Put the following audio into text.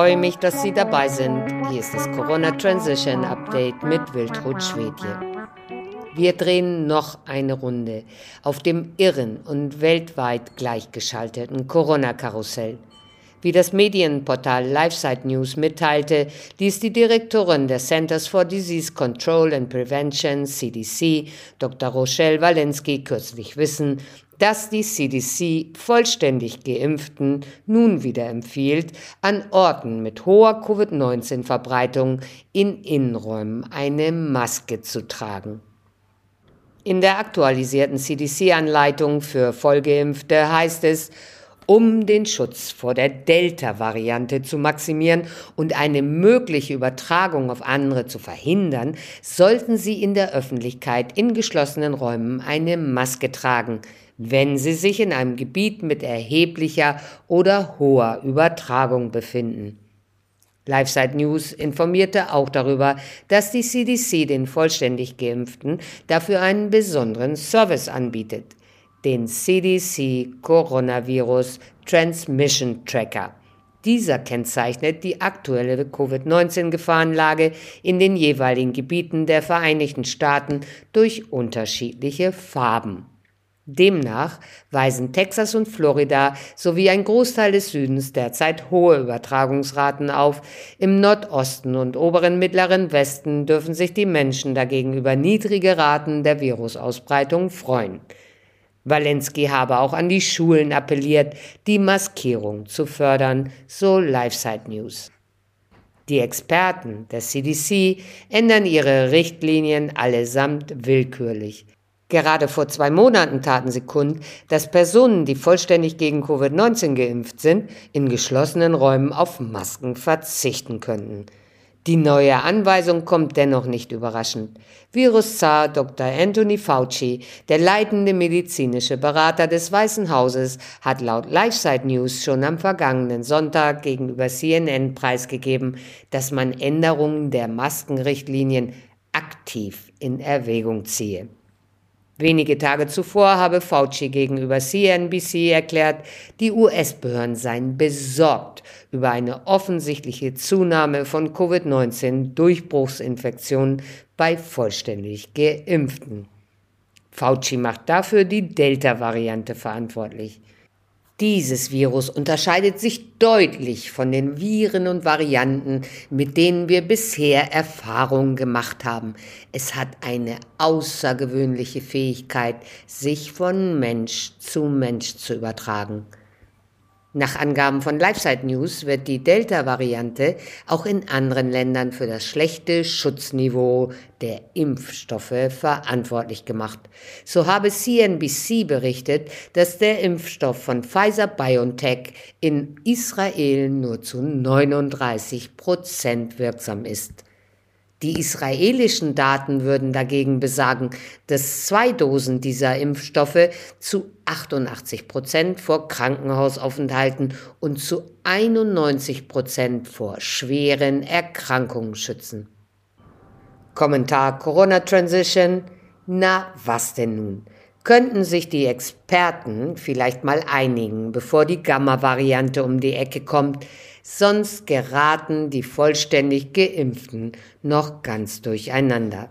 freue mich, dass Sie dabei sind. Hier ist das Corona Transition Update mit Wiltrud Schwedje. Wir drehen noch eine Runde auf dem irren und weltweit gleichgeschalteten Corona-Karussell. Wie das Medienportal LifeSite News mitteilte, ließ die Direktorin des Centers for Disease Control and Prevention, CDC, Dr. Rochelle Walensky, kürzlich wissen, dass die CDC vollständig geimpften nun wieder empfiehlt, an Orten mit hoher Covid-19-Verbreitung in Innenräumen eine Maske zu tragen. In der aktualisierten CDC-Anleitung für Vollgeimpfte heißt es, um den Schutz vor der Delta-Variante zu maximieren und eine mögliche Übertragung auf andere zu verhindern, sollten Sie in der Öffentlichkeit in geschlossenen Räumen eine Maske tragen, wenn Sie sich in einem Gebiet mit erheblicher oder hoher Übertragung befinden. LifeSite News informierte auch darüber, dass die CDC den vollständig geimpften dafür einen besonderen Service anbietet, den CDC Coronavirus Transmission Tracker. Dieser kennzeichnet die aktuelle Covid-19-Gefahrenlage in den jeweiligen Gebieten der Vereinigten Staaten durch unterschiedliche Farben. Demnach weisen Texas und Florida sowie ein Großteil des Südens derzeit hohe Übertragungsraten auf. Im Nordosten und oberen mittleren Westen dürfen sich die Menschen dagegen über niedrige Raten der Virusausbreitung freuen. Walensky habe auch an die Schulen appelliert, die Maskierung zu fördern, so LifeSite News. Die Experten der CDC ändern ihre Richtlinien allesamt willkürlich. Gerade vor zwei Monaten taten sie kund, dass Personen, die vollständig gegen Covid-19 geimpft sind, in geschlossenen Räumen auf Masken verzichten könnten. Die neue Anweisung kommt dennoch nicht überraschend. Viruszar Dr. Anthony Fauci, der leitende medizinische Berater des Weißen Hauses, hat laut LifeSite News schon am vergangenen Sonntag gegenüber CNN preisgegeben, dass man Änderungen der Maskenrichtlinien aktiv in Erwägung ziehe. Wenige Tage zuvor habe Fauci gegenüber CNBC erklärt, die US-Behörden seien besorgt über eine offensichtliche Zunahme von Covid-19-Durchbruchsinfektionen bei vollständig geimpften. Fauci macht dafür die Delta-Variante verantwortlich. Dieses Virus unterscheidet sich deutlich von den Viren und Varianten, mit denen wir bisher Erfahrungen gemacht haben. Es hat eine außergewöhnliche Fähigkeit, sich von Mensch zu Mensch zu übertragen. Nach Angaben von LifeSite News wird die Delta-Variante auch in anderen Ländern für das schlechte Schutzniveau der Impfstoffe verantwortlich gemacht. So habe CNBC berichtet, dass der Impfstoff von Pfizer BioNTech in Israel nur zu 39 Prozent wirksam ist. Die israelischen Daten würden dagegen besagen, dass zwei Dosen dieser Impfstoffe zu 88 Prozent vor Krankenhausaufenthalten und zu 91 Prozent vor schweren Erkrankungen schützen. Kommentar Corona Transition. Na, was denn nun? Könnten sich die Experten vielleicht mal einigen, bevor die Gamma-Variante um die Ecke kommt, sonst geraten die vollständig geimpften noch ganz durcheinander.